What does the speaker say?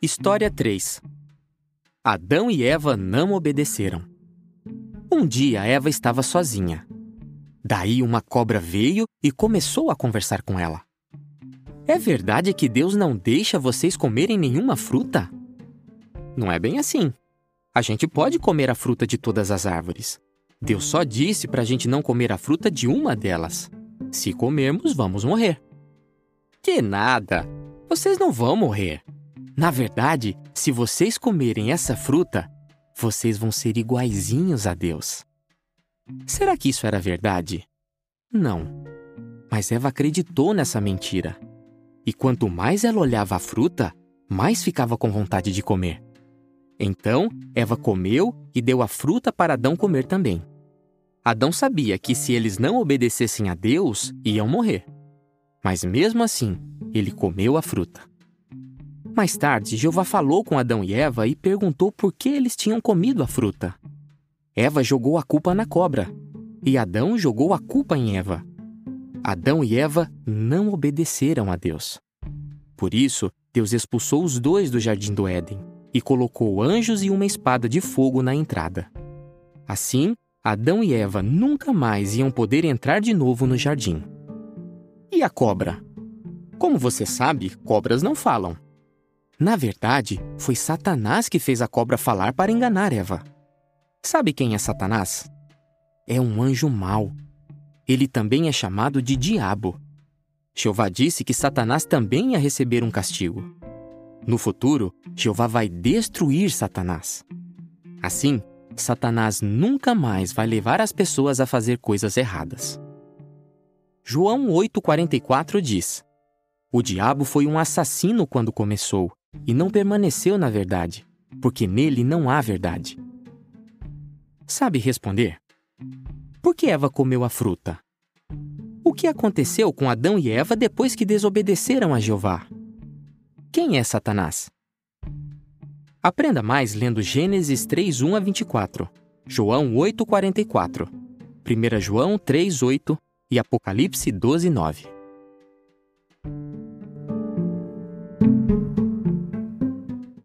História 3 Adão e Eva não obedeceram. Um dia Eva estava sozinha. Daí uma cobra veio e começou a conversar com ela. É verdade que Deus não deixa vocês comerem nenhuma fruta? Não é bem assim. A gente pode comer a fruta de todas as árvores. Deus só disse para a gente não comer a fruta de uma delas. Se comermos, vamos morrer. Que nada! Vocês não vão morrer. Na verdade, se vocês comerem essa fruta, vocês vão ser iguaizinhos a Deus. Será que isso era verdade? Não. Mas Eva acreditou nessa mentira. E quanto mais ela olhava a fruta, mais ficava com vontade de comer. Então, Eva comeu e deu a fruta para Adão comer também. Adão sabia que se eles não obedecessem a Deus, iam morrer. Mas mesmo assim, ele comeu a fruta. Mais tarde, Jeová falou com Adão e Eva e perguntou por que eles tinham comido a fruta. Eva jogou a culpa na cobra e Adão jogou a culpa em Eva. Adão e Eva não obedeceram a Deus. Por isso, Deus expulsou os dois do jardim do Éden e colocou anjos e uma espada de fogo na entrada. Assim, Adão e Eva nunca mais iam poder entrar de novo no jardim. E a cobra? Como você sabe, cobras não falam. Na verdade, foi Satanás que fez a cobra falar para enganar Eva. Sabe quem é Satanás? É um anjo mau. Ele também é chamado de diabo. Jeová disse que Satanás também ia receber um castigo. No futuro, Jeová vai destruir Satanás. Assim, Satanás nunca mais vai levar as pessoas a fazer coisas erradas. João 8,44 diz: O diabo foi um assassino quando começou e não permaneceu na verdade, porque nele não há verdade. Sabe responder? Por que Eva comeu a fruta? O que aconteceu com Adão e Eva depois que desobedeceram a Jeová? Quem é Satanás? Aprenda mais lendo Gênesis 3:1 a 24, João 8:44, 1 João 3:8 e Apocalipse 12:9.